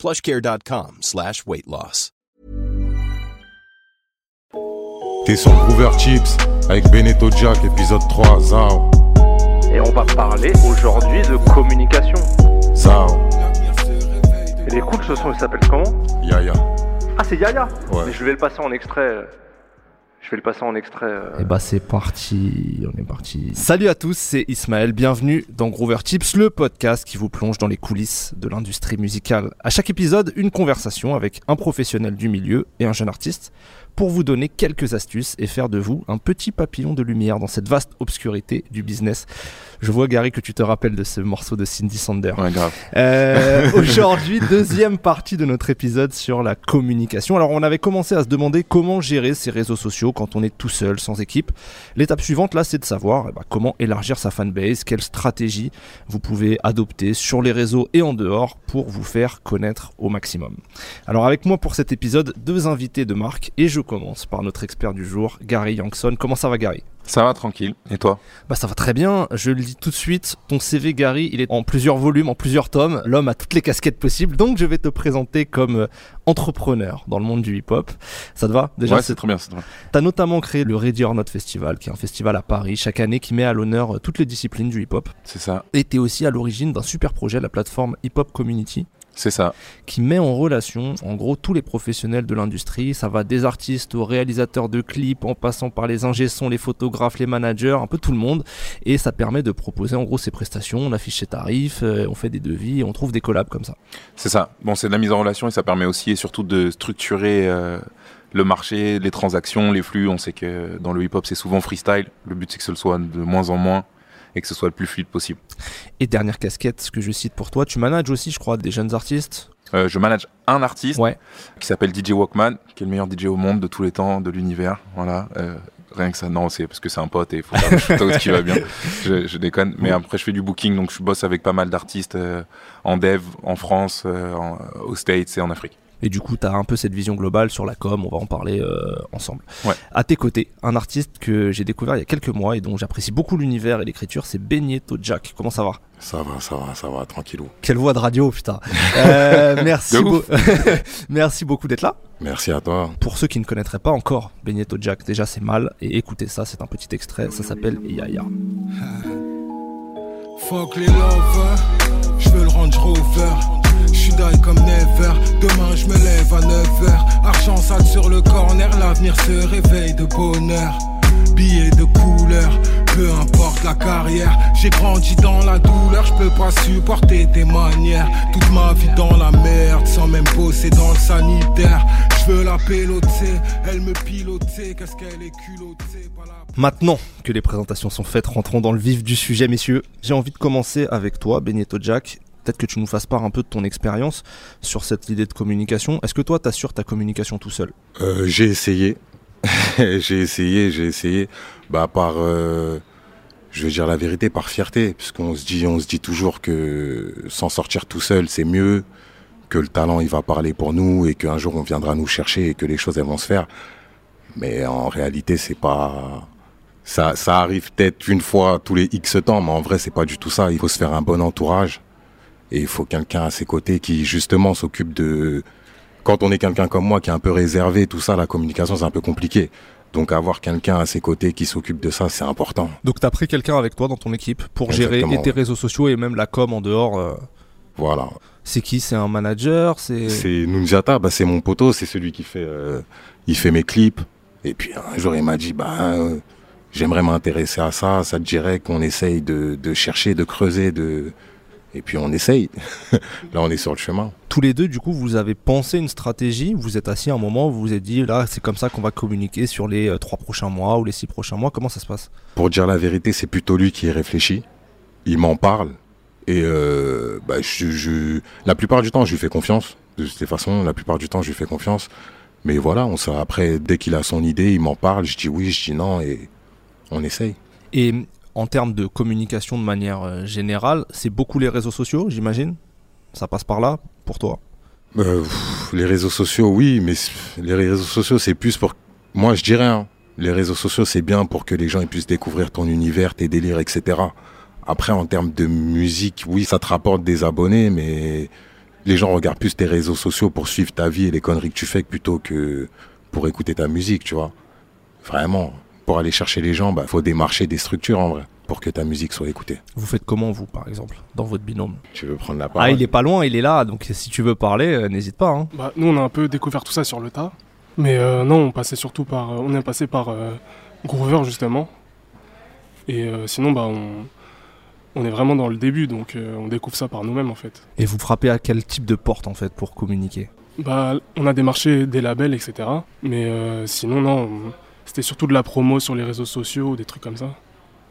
plushcare.com slash weight loss. T'es sur Groover Chips avec Beneto Jack, épisode 3, Zao. Et on va parler aujourd'hui de communication. Zao, Et les coups de ce son, il s'appelle comment? Yaya. Ah, c'est Yaya Ouais. Mais je vais le passer en extrait. Je vais le passer en extrait. euh. Et bah c'est parti, on est parti. Salut à tous, c'est Ismaël, bienvenue dans Groover Tips, le podcast qui vous plonge dans les coulisses de l'industrie musicale. À chaque épisode, une conversation avec un professionnel du milieu et un jeune artiste pour vous donner quelques astuces et faire de vous un petit papillon de lumière dans cette vaste obscurité du business. Je vois Gary que tu te rappelles de ce morceau de Cindy Sander. Ouais, grave. Euh, Aujourd'hui, deuxième partie de notre épisode sur la communication. Alors, on avait commencé à se demander comment gérer ses réseaux sociaux quand on est tout seul, sans équipe. L'étape suivante, là, c'est de savoir eh ben, comment élargir sa fanbase, quelle stratégie vous pouvez adopter sur les réseaux et en dehors pour vous faire connaître au maximum. Alors, avec moi pour cet épisode, deux invités de marque et je commence par notre expert du jour, Gary Youngson. Comment ça va, Gary? Ça va tranquille. Et toi? Bah ça va très bien, je le dis tout de suite, ton CV Gary, il est en plusieurs volumes, en plusieurs tomes, l'homme a toutes les casquettes possibles, donc je vais te présenter comme euh, entrepreneur dans le monde du hip-hop. Ça te va Déjà, Ouais, c'est- c'est très bien. c'est très bien. t'as notamment créé le Ready or Not Festival, qui est un festival à Paris chaque année qui met à l'honneur euh, toutes les disciplines du hip-hop. C'est ça. Et t'es aussi à l'origine d'un super projet, la plateforme Hip Hop Community, C'est ça. qui met en relation en gros tous les professionnels de l'industrie. Ça va des artistes aux réalisateurs de clips, en passant par les ingé-sons, les photographes, les managers, un peu tout le monde. Et ça permet de proposer en gros ses prestations. On affiche ses tarifs, euh, on fait des devis on trouve des collabs comme ça. C'est ça. Bon, c'est de la mise en relation et ça permet aussi et surtout de structurer euh, le marché, les transactions, les flux. On sait que dans le hip-hop, c'est souvent freestyle. Le but, c'est que ce soit de moins en moins et que ce soit le plus fluide possible. Et dernière casquette, ce que je cite pour toi, tu manages aussi, je crois, des jeunes artistes. Euh, je manage un artiste Ouais. qui s'appelle DJ Walkman, qui est le meilleur DJ au monde de tous les temps, de l'univers. Voilà. Euh, rien que ça, non, c'est parce que c'est un pote et il faut faire qui va bien. Je, je déconne. Mais après, je fais du booking, donc je bosse avec pas mal d'artistes euh, en dev, en France, en- aux States et en Afrique. Et du coup, tu as un peu cette vision globale sur la com, on va en parler euh, ensemble. Ouais. À tes côtés, un artiste que j'ai découvert il y a quelques mois et dont j'apprécie beaucoup l'univers et l'écriture, c'est Benito Jack. Comment ça va? Ça va, ça va, ça va, tranquillou. Quelle voix de radio, putain. Euh, merci, beau- merci beaucoup d'être là. Merci à toi. Pour ceux qui ne connaîtraient pas encore Benito Jack, déjà c'est mal. Et écoutez ça, c'est un petit extrait, ça s'appelle Yaya. Fuck les lovers, je veux le Range Rover. Die comme never, demain je me lève à 9h. Argent sale sur le corner, l'avenir se réveille de bonheur. Billets de couleur, peu importe la carrière. J'ai grandi dans la douleur, je peux pas supporter tes manières. Toute ma vie dans la merde, sans même bosser dans le sanitaire. Je veux la péloter, elle me piloter, qu'est-ce qu'elle est culottée, Maintenant que les présentations sont faites, rentrons dans le vif du sujet, messieurs. J'ai envie de commencer avec toi, Benito Jack. Que tu nous fasses part un peu de ton expérience sur cette idée de communication. Est-ce que toi, t'assures ta communication tout seul? Euh, j'ai essayé. j'ai essayé, j'ai essayé. Bah, par, euh, je vais dire la vérité, par fierté, puisqu'on se dit, se dit toujours que s'en sortir tout seul, c'est mieux, que le talent, il va parler pour nous et qu'un jour on viendra nous chercher et que les choses, elles vont se faire. Mais en réalité, c'est pas, ça, ça arrive peut-être une fois tous les X temps, mais en vrai, c'est pas du tout ça. Il faut se faire un bon entourage et il faut quelqu'un à ses côtés qui, justement, s'occupe de, quand on est quelqu'un comme moi qui est un peu réservé, tout ça, la communication, c'est un peu compliqué. Donc avoir quelqu'un à ses côtés qui s'occupe de ça, c'est important. Donc t'as pris quelqu'un avec toi dans ton équipe pour gérer et tes ouais. réseaux sociaux et même la com en dehors. euh. Voilà. C'est qui? C'est un manager? C'est C'est Nunziata, bah, c'est mon poteau, c'est celui qui fait, euh, il fait mes clips. Et puis un jour, il m'a dit, bah, euh, j'aimerais m'intéresser à ça, ça te dirait qu'on essaye de, de chercher, de creuser, de... Et puis on essaye. Là, on est sur le chemin. tous les deux, du coup, vous avez pensé une stratégie. Vous êtes assis à un moment, vous vous êtes dit là, c'est comme ça qu'on va communiquer sur les euh, trois prochains mois ou les six prochains mois. Comment ça se passe? Pour dire la vérité, c'est plutôt lui qui y réfléchit. Il m'en parle. Et euh, bah, je, je- la plupart du temps, je lui fais confiance. De toute façon, la plupart du temps, je lui fais confiance. Mais voilà, on sait, après, dès qu'il a son idée, il m'en parle, je dis oui, je dis non, et on essaye. Et en termes de communication de manière euh, générale, c'est beaucoup les réseaux sociaux, j'imagine? Ça passe par là pour toi? Euh, les réseaux sociaux, oui, mais les réseaux sociaux, c'est plus pour. Moi, je dirais, hein, les réseaux sociaux, c'est bien pour que les gens puissent découvrir ton univers, tes délires, etc. Après, en termes de musique, oui, ça te rapporte des abonnés, mais les gens regardent plus tes réseaux sociaux pour suivre ta vie et les conneries que tu fais plutôt que pour écouter ta musique, tu vois. Vraiment, pour aller chercher les gens, bah, faut démarcher des structures en vrai pour que ta musique soit écoutée. Vous faites comment, vous, par exemple, dans votre binôme? Tu veux prendre la Ah, parole? il est pas loin, il est là, donc si tu veux parler, euh, n'hésite pas. hein. Bah, nous, on a un peu découvert tout ça sur le tas. Mais euh, non, on passait surtout par. euh, on est passé par euh, Groover, justement. Et euh, sinon, bah, on, on est vraiment dans le début, donc euh, on découvre ça par nous-mêmes, en fait. Et vous frappez à quel type de porte, en fait, pour communiquer? Bah, on a démarché des labels, etc. Mais euh, sinon, non, on- c'était surtout de la promo sur les réseaux sociaux, des trucs comme ça.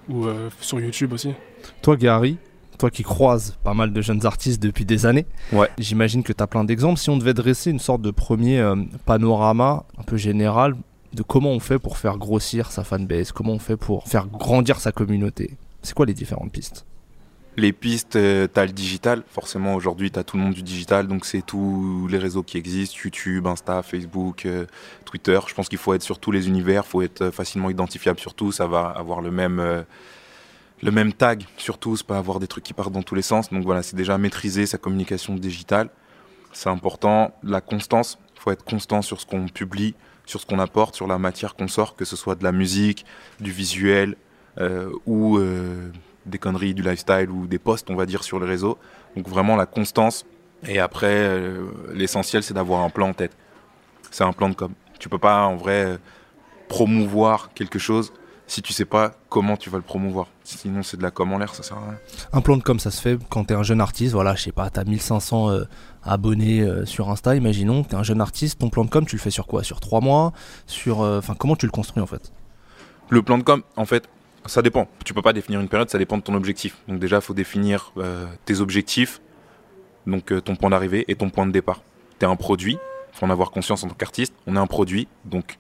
Ou euh, sur YouTube aussi. Toi, Gary, toi qui croises pas mal de jeunes artistes depuis des années, Ouais. j'imagine que tu as plein d'exemples. Si on devait dresser une sorte de premier euh, panorama un peu général de comment on fait pour faire grossir sa fanbase, comment on fait pour faire grandir sa communauté, c'est quoi les différentes pistes? Les pistes, euh, t'as le digital. Forcément, aujourd'hui, t'as tout le monde du digital. Donc, c'est tous les réseaux qui existent YouTube, Insta, Facebook, euh, Twitter. Je pense qu'il faut être sur tous les univers. faut être euh, facilement identifiable sur tout. Ça va avoir le même, le même tag sur tous, pas avoir des trucs qui partent dans tous les sens. Donc, voilà, c'est déjà maîtriser sa communication digitale. C'est important. La constance. Il faut être constant sur ce qu'on publie, sur ce qu'on apporte, sur la matière qu'on sort, que ce soit de la musique, du visuel ou des conneries, du lifestyle ou des posts, on va dire, sur les réseaux. Donc vraiment la constance. Et après, euh, l'essentiel, c'est d'avoir un plan en tête. C'est un plan de com. Tu peux pas, en vrai, euh, promouvoir quelque chose si tu sais pas comment tu vas le promouvoir. Sinon, c'est de la com en l'air, ça sert à rien. Un plan de com, ça se fait quand t'es un jeune artiste, voilà, je sais pas, t'as 1500 euh, abonnés euh, sur Insta, imaginons, t'es un jeune artiste, ton plan de com, tu le fais sur quoi? Sur 3 mois? Sur, euh, Enfin, comment tu le construis en fait? Le plan de com, en fait, ça dépend. Tu peux pas définir une période, ça dépend de ton objectif. Donc déjà, il faut définir euh, tes objectifs, donc euh, ton point d'arrivée et ton point de départ. Tu es un produit, faut en avoir conscience en tant qu'artiste. On est un produit, donc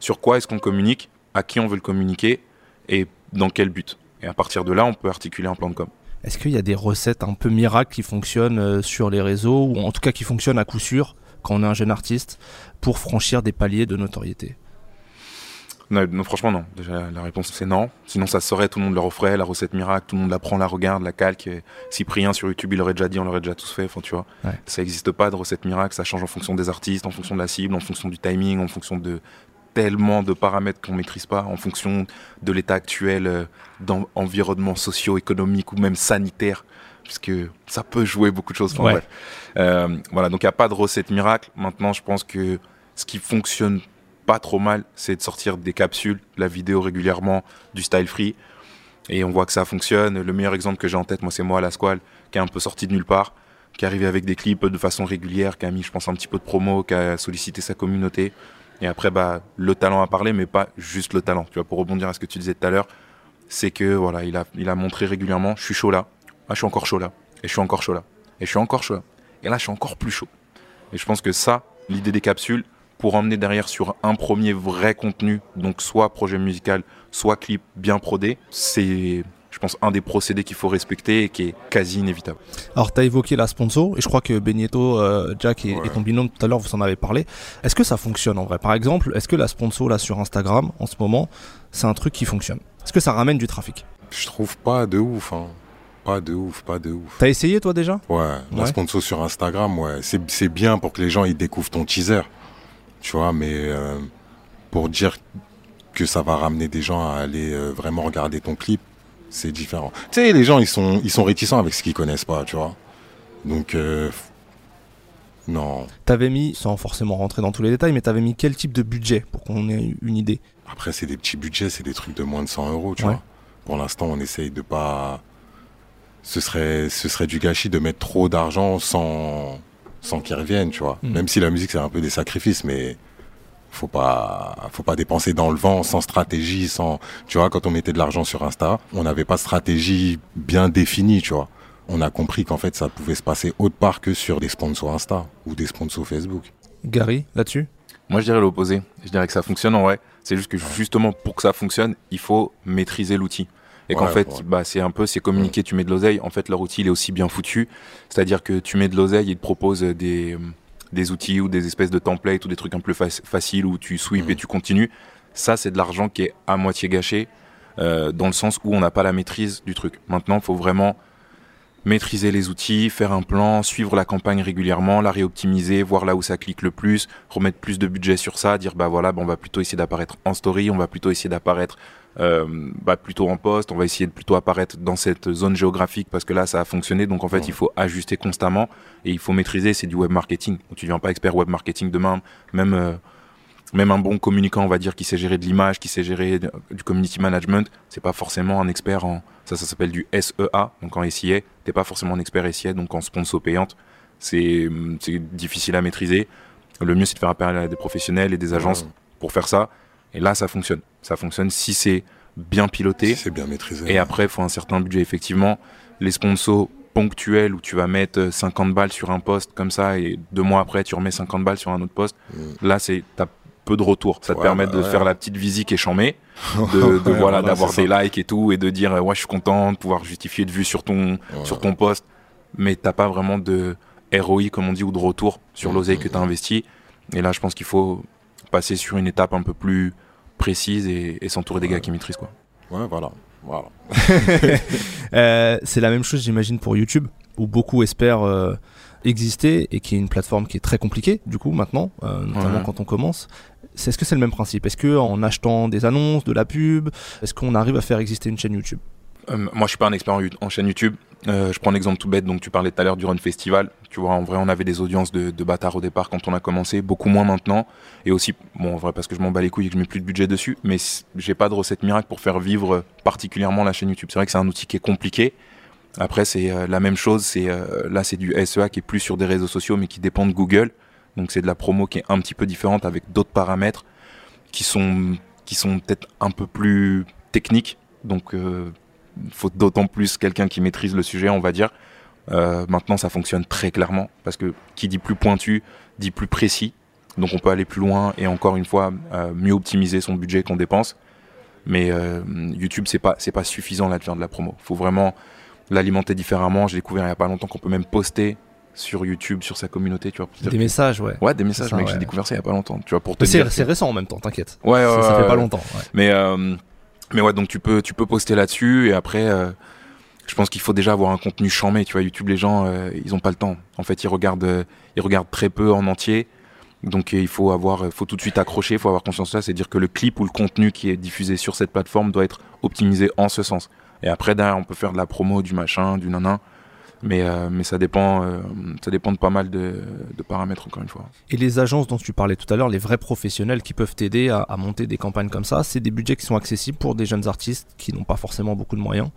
sur quoi est-ce qu'on communique, à qui on veut le communiquer et dans quel but. Et à partir de là, on peut articuler un plan de com. Est-ce qu'il y a des recettes un peu miracles qui fonctionnent euh, sur les réseaux, ou en tout cas qui fonctionnent à coup sûr quand on est un jeune artiste, pour franchir des paliers de notoriété? Non, non, franchement, non. Déjà, la réponse, c'est non. Sinon, ça se saurait, tout le monde le referait, la recette miracle, tout le monde la prend, la regarde, la calque. Et Cyprien sur YouTube, il l'aurait déjà dit, on l'aurait déjà tous fait. Enfin, tu vois, Ouais. ça n'existe pas de recette miracle, ça change en fonction des artistes, en fonction de la cible, en fonction du timing, en fonction de tellement de paramètres qu'on maîtrise pas, en fonction de l'état actuel euh, d'environnement socio-économique ou même sanitaire, puisque ça peut jouer beaucoup de choses. Enfin, Ouais. bref. Euh, voilà, donc il n'y a pas de recette miracle. Maintenant, je pense que ce qui fonctionne pas trop mal, c'est de sortir des capsules, la vidéo régulièrement, du style free. Et on voit que ça fonctionne. Le meilleur exemple que j'ai en tête, moi, c'est moi, la Squale, qui est un peu sorti de nulle part, qui est arrivé avec des clips de façon régulière, qui a mis, je pense, un petit peu de promo, qui a sollicité sa communauté. Et après, bah, le talent a parlé, mais pas juste le talent. Tu vois, pour rebondir à ce que tu disais tout à l'heure, c'est que voilà, il a, il a montré régulièrement, je suis chaud là, ah, je suis encore chaud là, et je suis encore chaud là, et je suis encore chaud là, et là, je suis encore plus chaud. Et je pense que ça, l'idée des capsules, pour emmener derrière sur un premier vrai contenu, donc soit projet musical, soit clip bien prodé, c'est, je pense, un des procédés qu'il faut respecter et qui est quasi inévitable. Alors, tu as évoqué la sponsor, et je crois que Benito, euh, Jack et, Ouais. et ton binôme tout à l'heure, vous en avez parlé. Est-ce que ça fonctionne en vrai? Par exemple, est-ce que la sponsor là sur Instagram, en ce moment, c'est un truc qui fonctionne? Est-ce que ça ramène du trafic? Je trouve pas de ouf, hein. Pas de ouf, pas de ouf. T'as essayé toi déjà? Ouais, la Ouais. sponsor sur Instagram, ouais, c'est c'est bien pour que les gens ils découvrent ton teaser, tu vois, mais euh, pour dire que ça va ramener des gens à aller euh, vraiment regarder ton clip, c'est différent. Tu sais, les gens ils sont ils sont réticents avec ce qu'ils connaissent pas, tu vois. Donc euh, non. T'avais mis, sans forcément rentrer dans tous les détails, mais t'avais mis quel type de budget pour qu'on ait une idée? Après c'est des petits budgets, c'est des trucs de moins de 100 euros, tu Ouais. vois. Pour l'instant, on essaye de pas. Ce serait ce serait du gâchis de mettre trop d'argent sans sans qu'ils reviennent, tu vois. Mm. Même si la musique c'est un peu des sacrifices, mais faut pas faut pas dépenser dans le vent sans stratégie sans tu vois quand on mettait de l'argent sur Insta on n'avait pas de stratégie bien définie tu vois on a compris qu'en fait, ça pouvait se passer autre part que sur des sponsors Insta ou des sponsors Facebook. Gary, là-dessus? Moi, je dirais l'opposé. Je dirais que ça fonctionne en vrai. C'est juste que justement, pour que ça fonctionne, il faut maîtriser l'outil. Et qu'en Ouais, fait, ouais. bah, c'est un peu, c'est communiquer, tu mets de l'oseille. En fait, leur outil, il est aussi bien foutu. C'est-à-dire que tu mets de l'oseille, ils te proposent des, des outils ou des espèces de templates ou des trucs un peu fac- faciles où tu sweeps Mm. et tu continues. Ça, c'est de l'argent qui est à moitié gâché, euh, dans le sens où on n'a pas la maîtrise du truc. Maintenant, il faut vraiment maîtriser les outils, faire un plan, suivre la campagne régulièrement, la réoptimiser, voir là où ça clique le plus, remettre plus de budget sur ça, dire bah voilà, bah, on va plutôt essayer d'apparaître en story, on va plutôt essayer d'apparaître euh, bah, plutôt en poste, on va essayer de plutôt apparaître dans cette zone géographique parce que là ça a fonctionné, donc en fait Ouais. il faut ajuster constamment et il faut maîtriser, c'est du web marketing. Tu deviens pas expert web marketing demain, même euh, même un bon communicant, on va dire, qui sait gérer de l'image, qui sait gérer de- du community management, c'est pas forcément un expert en ça, ça s'appelle du SEA, donc en SIA. T'es pas forcément un expert SIA, donc en sponsor payante, c'est c'est difficile à maîtriser. Le mieux, c'est de faire appel à des professionnels et des agences Ouais. pour faire ça. Et là, ça fonctionne. Ça fonctionne si c'est bien piloté. Si c'est bien maîtrisé. Et après, il faut un certain budget. Effectivement, les sponsors ponctuels où tu vas mettre euh, 50 balles sur un poste comme ça et deux mois après, tu remets 50 balles sur un autre poste. Mm. Là, c'est t'as peu de retour. Ça te Ouais, permet bah de ouais. faire la petite visite qui est chambée, de, voilà, voilà, d'avoir des likes et tout et de dire euh, ouais, je suis content de pouvoir justifier de vue sur ton sur ton poste, mais t'as pas vraiment de ROI comme on dit ou de retour sur Mm, l'oseille mm, que tu as investi. Et là, je pense qu'il faut passer sur une étape un peu plus précise et, et s'entourer des gars qui maîtrisent quoi. Ouais, voilà. voilà. Euh, c'est la même chose, j'imagine, pour YouTube, où beaucoup espèrent euh, exister et qui est une plateforme qui est très compliquée, du coup, maintenant, euh, notamment Ouais. quand on commence. C'est- Est-ce que c'est le même principe? Est-ce que en achetant des annonces, de la pub, est-ce qu'on arrive à faire exister une chaîne YouTube? Euh, moi, je suis pas un expert en, en chaîne YouTube. Euh, je prends l'exemple tout bête. Donc, tu parlais tout à l'heure du Run Festival. Tu vois, en vrai, on avait des audiences de, de bâtards au départ quand on a commencé, beaucoup moins maintenant. Et aussi, bon, en vrai, parce que je m'en bats les couilles et que je mets plus de budget dessus. Mais j'ai pas de recette miracle pour faire vivre particulièrement la chaîne YouTube. C'est vrai que c'est un outil qui est compliqué. Après, c'est euh, la même chose. C'est euh, là, c'est du SEA qui est plus sur des réseaux sociaux, mais qui dépend de Google. Donc, c'est de la promo qui est un petit peu différente avec d'autres paramètres qui sont qui sont peut-être un peu plus techniques. Donc, euh, faut d'autant plus quelqu'un qui maîtrise le sujet, on va dire. Euh, maintenant, ça fonctionne très clairement parce que qui dit plus pointu dit plus précis. Donc, on peut aller plus loin et encore une fois euh, mieux optimiser son budget qu'on dépense. Mais euh, YouTube, c'est pas c'est pas suffisant là de faire de la promo. Faut vraiment l'alimenter différemment. J'ai découvert il y a pas longtemps qu'on peut même poster sur YouTube, sur sa communauté, tu vois. Des messages, ouais. Ouais, des messages, ça, mec. ouais. J'ai découvert ça il y a pas longtemps. Tu vois, pour te C'est que- récent en même temps, t'inquiète. Ouais, ça, ouais, ça fait pas longtemps. Mais, mais ouais, donc tu peux, tu peux poster là-dessus et après, euh, je pense qu'il faut déjà avoir un contenu chamé. Tu vois, YouTube, les gens, euh, ils ont pas le temps. En fait, ils regardent, euh, ils regardent très peu en entier. Donc il faut avoir, faut tout de suite accrocher, il faut avoir conscience de ça, c'est dire que le clip ou le contenu qui est diffusé sur cette plateforme doit être optimisé en ce sens. Et après derrière, on peut faire de la promo, du machin, du nanan, mais euh, mais ça dépend, euh, ça dépend de pas mal de, de paramètres encore une fois. Et les agences dont tu parlais tout à l'heure, les vrais professionnels qui peuvent t'aider à, à monter des campagnes comme ça, c'est des budgets qui sont accessibles pour des jeunes artistes qui n'ont pas forcément beaucoup de moyens.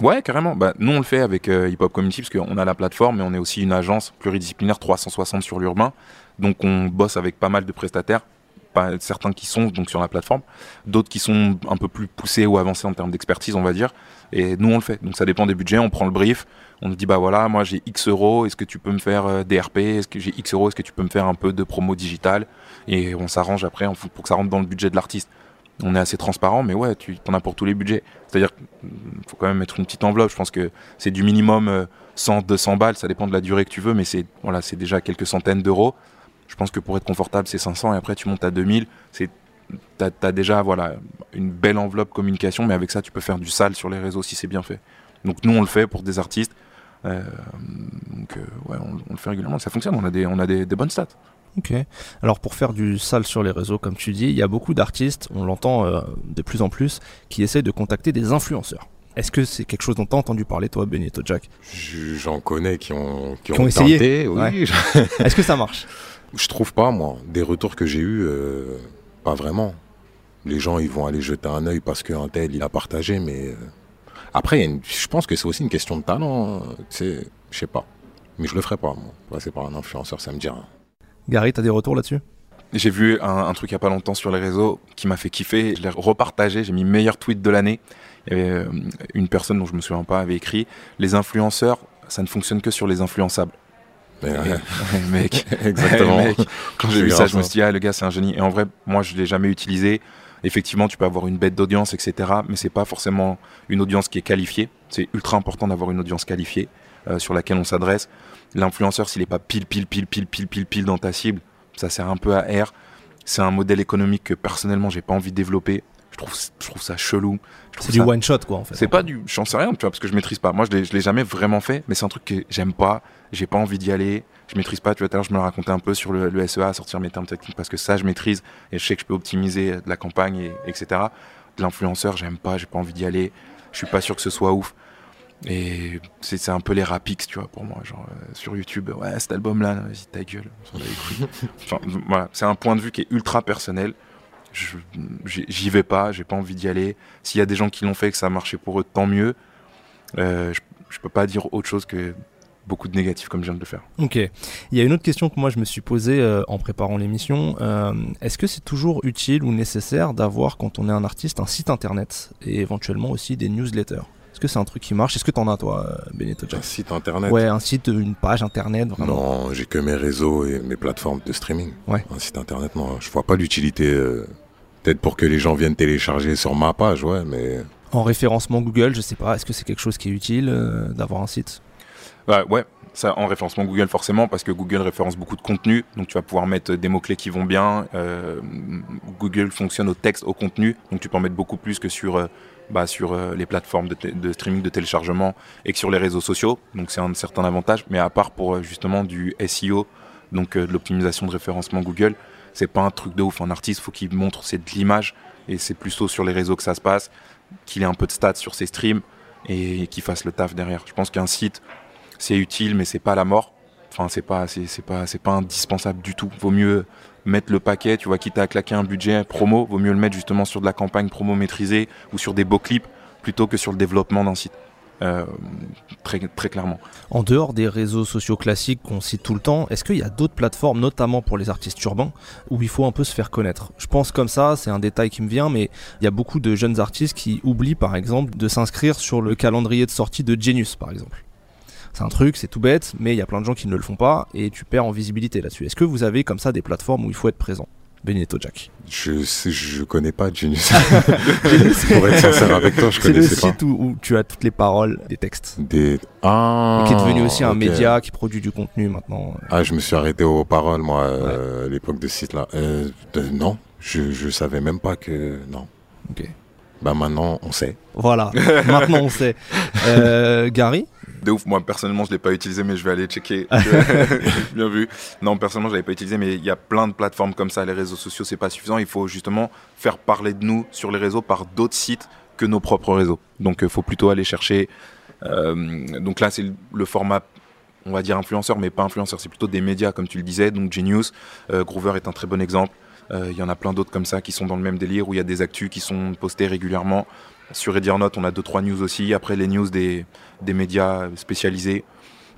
Ouais, carrément. Bah, nous, on le fait avec euh, Hip Hop Community parce qu'on a la plateforme, mais on est aussi une agence pluridisciplinaire 360 sur l'urbain. Donc, on bosse avec pas mal de prestataires, certains qui sont donc sur la plateforme, d'autres qui sont un peu plus poussés ou avancés en termes d'expertise, on va dire. Et nous, on le fait. Donc, ça dépend des budgets. On prend le brief. On nous dit, bah voilà, moi j'ai X euros. Est-ce que tu peux me faire euh, DRP Est-ce que j'ai X euros Est-ce que tu peux me faire un peu de promo digital Et on s'arrange après pour que ça rentre dans le budget de l'artiste. On est assez transparent, mais ouais, tu en as pour tous les budgets. C'est-à-dire qu'il faut quand même mettre une petite enveloppe. Je pense que c'est du minimum euh, 100, 200 balles. Ça dépend de la durée que tu veux, mais c'est c'est déjà quelques centaines d'euros. Je pense que pour être confortable, c'est 500 et après tu montes à 2000. C'est T'as as déjà voilà, une belle enveloppe communication, mais avec ça, tu peux faire du sale sur les réseaux si c'est bien fait. Donc nous, on le fait pour des artistes. Euh, donc euh, ouais, on, on le fait régulièrement. Ça fonctionne, on a des, on a des, des bonnes stats. Ok. Alors pour faire du sale sur les réseaux, comme tu dis, il y a beaucoup d'artistes, on l'entend euh, de plus en plus, qui essayent de contacter des influenceurs. Est-ce que c'est quelque chose dont tu as entendu parler, toi, Benito Jack? Je- J'en connais qui ont, qui Qui ont essayé. tenté, oui. Ouais. Est-ce que ça marche? Je trouve pas, moi. Des retours que j'ai eus, euh, pas vraiment. Les gens, ils vont aller jeter un œil parce qu'un tel, il a partagé, mais euh, après, il y a une- je pense que c'est aussi une question de talent. hein. C'est, je sais pas. Mais je le ferai pas, moi. Passer par un influenceur, ça me dit rien. Gary, t'as des retours là-dessus? J'ai vu un, un truc il y a pas longtemps sur les réseaux qui m'a fait kiffer. Je l'ai repartagé. J'ai mis meilleur tweet de l'année. Il y avait, euh, une personne dont je me souviens pas avait écrit Les influenceurs ça ne fonctionne que sur les influençables. Mais ouais, Ouais, mec, exactement. Ouais, mec, quand j'ai vu ça, je me suis dit, ah, le gars, c'est un génie. Et en vrai, moi, je l'ai jamais utilisé. Effectivement, tu peux avoir une bête d'audience, etc. Mais c'est pas forcément une audience qui est qualifiée. C'est ultra important d'avoir une audience qualifiée euh, sur laquelle on s'adresse. L'influenceur, s'il est pas pile, pile, pile, pile, pile, pile, pile dans ta cible, ça sert un peu à air. C'est un modèle économique que personnellement, j'ai pas envie de développer. Je trouve, je trouve ça chelou. Je trouve C'est du ça- one shot quoi en fait. c'est pas du. J'en sais rien, tu vois, parce que je maîtrise pas. Moi, je je l'ai jamais vraiment fait, mais c'est un truc que j'aime pas. J'ai pas envie d'y aller. Je maîtrise pas. Tu vois, tout à l'heure, je me le racontais un peu sur le, le SEA, sortir mes termes techniques, parce que ça, je maîtrise et je sais que je peux optimiser de la campagne, et, etc. De l'influenceur, j'aime pas. J'ai pas envie d'y aller. Je suis pas sûr que ce soit ouf. Et c'est un peu les rapix, tu vois, pour moi. Genre, euh, sur YouTube, ouais, cet album-là, vas-y, ta gueule. on s'en. Enfin, voilà, c'est un point de vue qui est ultra personnel. J'y vais pas, j'ai pas envie d'y aller. S'il y a des gens qui l'ont fait et que ça a marché pour eux, tant mieux. Euh, je, je peux pas dire autre chose que beaucoup de négatifs comme je viens de le faire. Ok. Il y a une autre question que moi je me suis posée euh, en préparant l'émission. Euh, Est-ce que c'est toujours utile ou nécessaire d'avoir, quand on est un artiste, un site internet et éventuellement aussi des newsletters? Est-ce que c'est un truc qui marche? Est-ce que t'en as toi, euh, Benito Un site internet? Ouais, un site, une page internet, vraiment. Non, j'ai que mes réseaux et mes plateformes de streaming. Ouais. Un site internet, non, je vois pas l'utilité. euh, Peut-être pour que les gens viennent télécharger sur ma page, ouais, mais En référencement Google, je sais pas, est-ce que c'est quelque chose qui est utile euh, d'avoir un site? Ouais, ouais, ça en référencement Google forcément, parce que Google référence beaucoup de contenu, donc tu vas pouvoir mettre des mots-clés qui vont bien. Euh, Google fonctionne au texte, au contenu, donc tu peux en mettre beaucoup plus que sur, euh, bah, sur euh, les plateformes de, streaming, de téléchargement et que sur les réseaux sociaux, donc c'est un certain avantage, mais à part pour euh, justement du SEO, donc euh, de l'optimisation de référencement Google, c'est pas un truc de ouf. Un artiste, faut qu'il montre c'est de l'image et c'est plutôt sur les réseaux que ça se passe, qu'il ait un peu de stats sur ses streams et qu'il fasse le taf derrière. Je pense qu'un site, c'est utile, mais c'est pas la mort. Enfin, c'est pas, c'est, pas, c'est pas indispensable du tout. Vaut mieux mettre le paquet, tu vois, quitte à claquer un budget promo, vaut mieux le mettre justement sur de la campagne promo maîtrisée ou sur des beaux clips plutôt que sur le développement d'un site. Euh, très, très clairement. En dehors des réseaux sociaux classiques qu'on cite tout le temps, est-ce qu'il y a d'autres plateformes, notamment pour les artistes urbains, où il faut un peu se faire connaître? Je pense comme ça, c'est un détail qui me vient, mais il y a beaucoup de jeunes artistes qui oublient par exemple de s'inscrire sur le calendrier de sortie de Genius par exemple. C'est un truc, c'est tout bête, mais il y a plein de gens qui ne le font pas et tu perds en visibilité là-dessus. Est-ce que vous avez comme ça des plateformes où il faut être présent? Benito Jack. je sais, je connais pas Genius. pour être sincère avec toi, je C'est le connaissais pas. site où, où tu as toutes les paroles des textes. Des... Ah, qui est devenu aussi un média qui produit du contenu maintenant. Ah, je me suis arrêté aux paroles, moi, euh, à l'époque de ce site-là. Euh, de- non, je, je savais même pas que. Non. Ok. Bah maintenant, on sait. Voilà, maintenant on sait. Euh, Gary? De ouf, moi personnellement je l'ai pas utilisé mais je vais aller checker. Bien vu. Non personnellement je l'avais pas utilisé mais il y a plein de plateformes comme ça, les réseaux sociaux c'est pas suffisant, il faut justement faire parler de nous sur les réseaux par d'autres sites que nos propres réseaux. Donc il faut plutôt aller chercher. euh, donc là c'est le- format on va dire influenceur mais pas influenceur, c'est plutôt des médias comme tu le disais, donc Genius, euh, Groover est un très bon exemple. Euh, Il y en a plein d'autres comme ça qui sont dans le même délire où il y a des actus qui sont postées régulièrement. Sur Note, on a deux trois news aussi. Après les news des, médias spécialisés,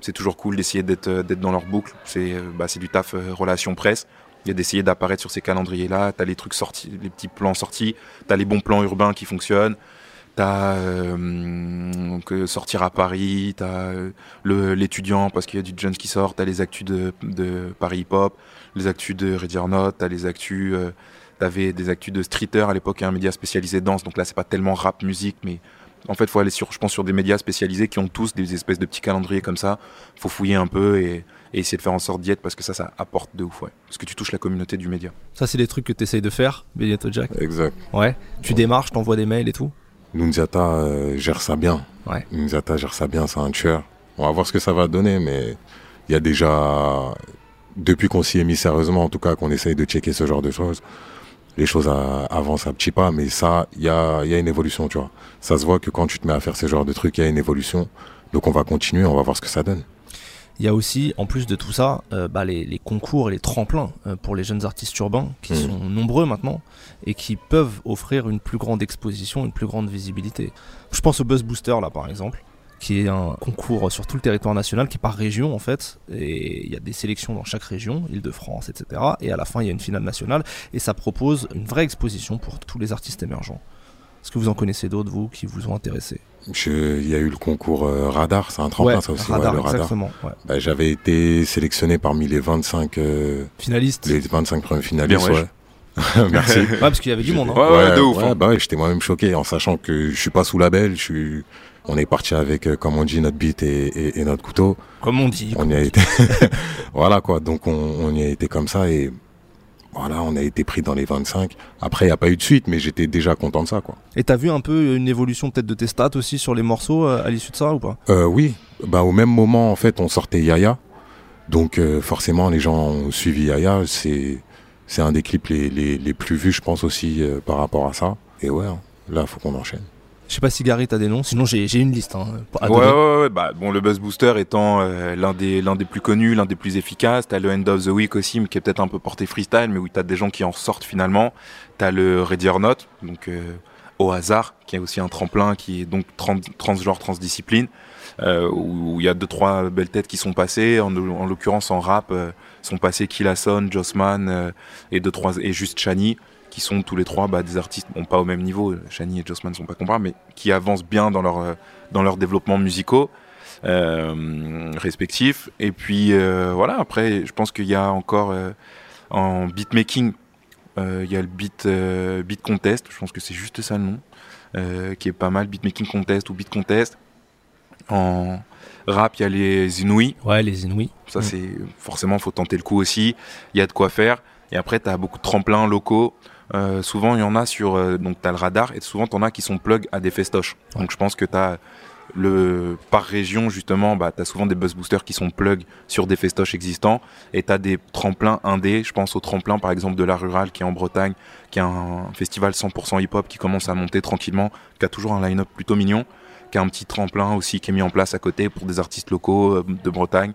c'est toujours cool d'essayer d'être euh, dans leur boucle. C'est euh, bah, du taf euh, relation presse. Il y a d'essayer d'apparaître sur ces calendriers-là. T'as les trucs sortis, les petits plans sortis. T'as les bons plans urbains qui fonctionnent. T'as donc, euh, sortir à Paris. Euh, le- l'étudiant parce qu'il y a du Jones qui sort. T'as les actus de, Paris Hip Hop, les actus de Note. T'as les actus. T'avais des actus de streeter à l'époque, un média spécialisé danse. Donc là, c'est pas tellement rap musique, mais en fait, faut aller sur, je pense, sur des médias spécialisés qui ont tous des espèces de petits calendriers comme ça. Faut fouiller un peu et, et essayer de faire en sorte d'y être parce que ça, ça apporte de ouf, ouais. Parce que tu touches la communauté du média. Ça, c'est des trucs que tu essayes de faire, Benito Jack Exact. Ouais. Tu démarches, t'envoies des mails et tout Nunziata euh, gère ça bien. Ouais. Nunziata gère ça bien, c'est un tueur. On va voir ce que ça va donner, mais il y a déjà, depuis qu'on s'y est mis sérieusement, en tout cas, qu'on essaye de checker ce genre de choses, les choses avancent à petits pas, mais ça, il y a, il y a une évolution, tu vois. Ça se voit que quand tu te mets à faire ce genre de trucs, il y a une évolution. Donc on va continuer, on va voir ce que ça donne. Il y a aussi, en plus de tout ça, euh, bah, les, les concours et les tremplins euh, pour les jeunes artistes urbains qui Mhm. sont nombreux maintenant et qui peuvent offrir une plus grande exposition, une plus grande visibilité. Je pense au Buzz Booster là par exemple, qui est un concours sur tout le territoire national qui est par région en fait, et il y a des sélections dans chaque région, Île-de-France, etc. Et à la fin il y a une finale nationale et ça propose une vraie exposition pour tous les artistes émergents. Est-ce que vous en connaissez d'autres, vous, qui vous ont intéressé? Je- Il y a eu le concours euh, Radar, c'est un tremplin ça aussi, ouais, radar, le radar. exactement. ouais. Bah, J'avais été sélectionné parmi les 25, euh, Finaliste. les 25 premiers finalistes. Bien, ouais. Merci. Ouais, parce qu'il y avait du monde. hein. Ouais, ouais, de ouf, hein. bah ouais, j'étais moi-même choqué en sachant que je suis pas sous label. Je suis, on est parti avec, euh, comme on dit, notre beat et, et- et notre couteau. Comme on dit. On y a été, voilà quoi. Donc on, on y a été comme ça et voilà, on a été pris dans les 25. Après, il n'y a pas eu de suite, mais j'étais déjà content de ça quoi. Et t'as vu un peu une évolution peut-être de tes stats aussi sur les morceaux euh, à l'issue de ça ou pas? Euh, oui, bah au même moment en fait, on sortait Yaya. Donc euh, forcément, les gens ont suivi Yaya. C'est c'est un des clips les, les, les plus vus, je pense aussi euh, par rapport à ça. Et ouais, hein, là, faut qu'on enchaîne. Je sais pas si Gary t'as des noms, sinon j'ai une liste. Hein, Ouais, ouais, ouais, bah, bon, le Buzz Booster étant euh, l'un des, des plus connus, l'un des plus efficaces. T'as le End of the Week aussi, mais qui est peut-être un peu porté freestyle, mais où t'as des gens qui en sortent finalement. T'as le Ready or Not, donc euh, au hasard, qui est aussi un tremplin qui est donc trans, transgenre, transdiscipline, euh, où il y a deux, trois belles têtes qui sont passées. En, en l'occurrence, en rap, euh, sont passés Killason, Jossman et deux, trois, et juste Chani qui sont tous les trois bah, des artistes, bon pas au même niveau, Shani et Jossman ne sont pas comparables, mais qui avancent bien dans leur, euh, dans leur développement musicaux euh, respectifs. Et puis euh, voilà, après, je pense qu'il y a encore euh, en beatmaking, euh, il y a le beat, beat contest, je pense que c'est juste ça le nom, qui est pas mal, beatmaking contest ou beat contest. En rap, il y a les Inouïs, Ouais, les Inouïs. ça, Mm. c'est forcément, faut tenter le coup aussi. Il y a de quoi faire. Et après, tu as beaucoup de tremplins locaux. Euh, souvent, il y en a sur. euh, donc, tu as le radar et souvent, tu en as qui sont plug à des festoches. Donc, je pense que tu as. Le, par région, justement, bah, tu as souvent des buzz boosters qui sont plug sur des festoches existants. Et tu as des tremplins indés. Je pense au tremplin, par exemple, de la Rurale qui est en Bretagne, qui est un festival 100% hip-hop qui commence à monter tranquillement, qui a toujours un line-up plutôt mignon, qui a un petit tremplin aussi qui est mis en place à côté pour des artistes locaux euh, de Bretagne.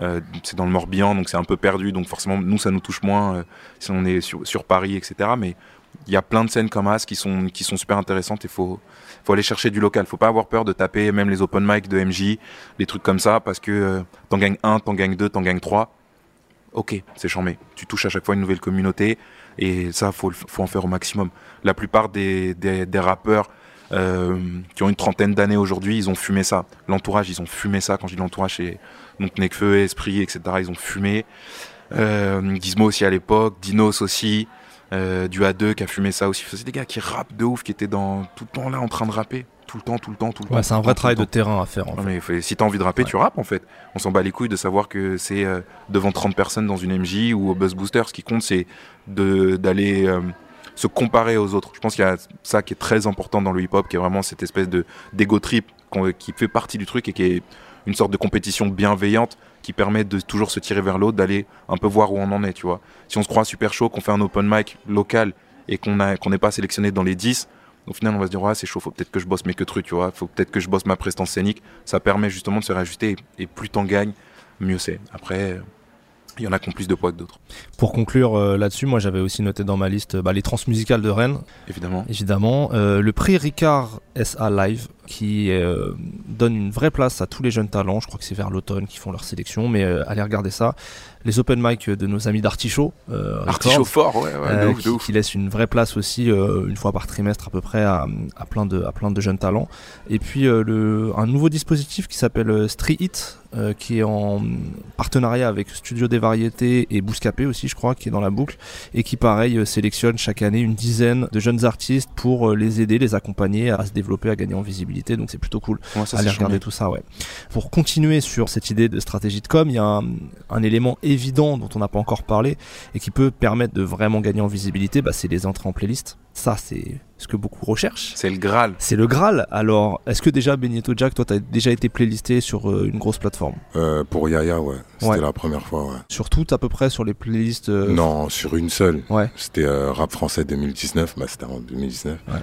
Euh, c'est dans le Morbihan, donc c'est un peu perdu. Donc forcément, nous, ça nous touche moins euh, si on est sur, Paris, etc. Mais il y a plein de scènes comme As qui sont, qui sont super intéressantes. Il faut, faut aller chercher du local. faut pas avoir peur de taper même les open mic de MJ, des trucs comme ça, parce que euh, t'en gagnes un, t'en gagnes deux, t'en gagnes trois. Ok, c'est charmé. Tu touches à chaque fois une nouvelle communauté et ça, faut, faut en faire au maximum. La plupart des, des rappeurs euh, qui ont une trentaine d'années aujourd'hui, ils ont fumé ça. L'entourage, ils ont fumé ça. Quand je dis l'entourage, c'est donc Nekfeu, Esprit, etc. Ils ont fumé. Euh, Gizmo aussi à l'époque, Dinos aussi, euh, du A2 qui a fumé ça aussi. C'est des gars qui rappent de ouf, qui étaient dans, tout le temps là en train de rapper. Tout le temps, tout le temps, tout le temps. C'est un vrai travail de terrain à faire. En Ouais, fait. mais si t'as envie de rapper, Ouais. tu rappes en fait. On s'en bat les couilles de savoir que c'est euh, devant 30 personnes dans une MJ ou au Buzz Booster. Ce qui compte, c'est d'aller se comparer aux autres. Je pense qu'il y a ça qui est très important dans le hip-hop, qui est vraiment cette espèce de d'ego trip qui fait partie du truc et qui est une sorte de compétition bienveillante qui permet de toujours se tirer vers l'autre, d'aller un peu voir où on en est, tu vois. Si on se croit super chaud, qu'on fait un open mic local et qu'on n'est pas sélectionné dans les 10, au final, on va se dire, ouais, c'est chaud, faut peut-être que je bosse mes que trucs, tu vois. Faut peut-être que je bosse ma prestance scénique. Ça permet justement de se réajuster et, et plus t'en gagnes, mieux c'est. Après, il y en a qui ont plus de poids que d'autres, Pour conclure euh, là-dessus, moi j'avais aussi noté dans ma liste bah, les transmusicales de Rennes, évidemment. évidemment. Euh, le prix Ricard SA Live, qui euh, donne une vraie place à tous les jeunes talents. Je crois que c'est vers l'automne qu'ils font leur sélection, mais euh, allez regarder ça. Les open mic de nos amis d'Artichaut. euh, Artichaut fort, ouais, ouais, Euh, de ouf, qui, de ouf. qui laisse une vraie place aussi euh, une fois par trimestre à peu près à, à plein de à plein de jeunes talents et puis euh, le, un nouveau dispositif qui s'appelle euh, Street Hit euh, qui est en partenariat avec Studio des Variétés et Bouscapé aussi je crois qui est dans la boucle et qui pareil euh, sélectionne chaque année une dizaine de jeunes artistes pour euh, les aider les accompagner à se développer à gagner en visibilité donc c'est plutôt cool Ouais, ça, allez regarder tout ça, ouais. Pour continuer sur cette idée de stratégie de com, il y a un, un élément évident dont on n'a pas encore parlé et qui peut permettre de vraiment gagner en visibilité, bah, c'est les entrées en playlist. Ça, c'est ce que beaucoup recherchent. C'est le Graal. C'est le Graal. Alors, est-ce que déjà, Benito Jack, toi, t'as déjà été playlisté sur euh, une grosse plateforme? Euh, pour Yaya, ouais. C'était Ouais. la première fois, ouais. Sur toutes, à peu près, sur les playlists euh, Non, sur une seule. Ouais. C'était Rap français 2019, bah c'était en 2019. Ouais.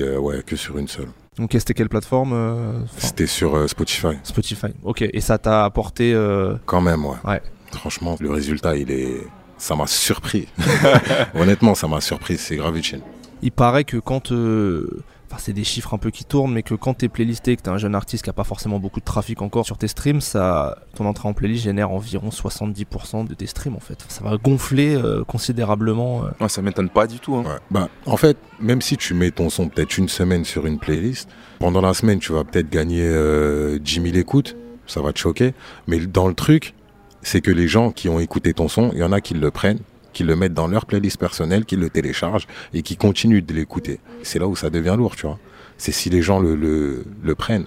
Et ouais, que sur une seule. Donc, c'était quelle plateforme euh, enfin, C'était sur euh, Spotify. Spotify. Ok. Et ça t'a apporté. euh, Quand même, ouais. Ouais. Franchement, le résultat, il est. Ça m'a surpris. Honnêtement, ça m'a surpris. C'est grave utile. Il paraît que quand euh, enfin, c'est des chiffres un peu qui tournent, mais que quand t'es playlisté, que t'es un jeune artiste qui a pas forcément beaucoup de trafic encore sur tes streams, ça, ton entrée en playlist génère environ 70% de tes streams en fait. Ça va gonfler euh, considérablement. euh. Ouais, ça m'étonne pas du tout. hein. Ouais. Bah, en fait, même si tu mets ton son peut-être une semaine sur une playlist, pendant la semaine, tu vas peut-être gagner euh, 10 000 écoutes, ça va te choquer. Mais dans le truc, c'est que les gens qui ont écouté ton son, il y en a qui le prennent, qui le mettent dans leur playlist personnelle, qui le téléchargent et qui continuent de l'écouter. C'est là où ça devient lourd, tu vois. C'est si les gens le, le, le prennent.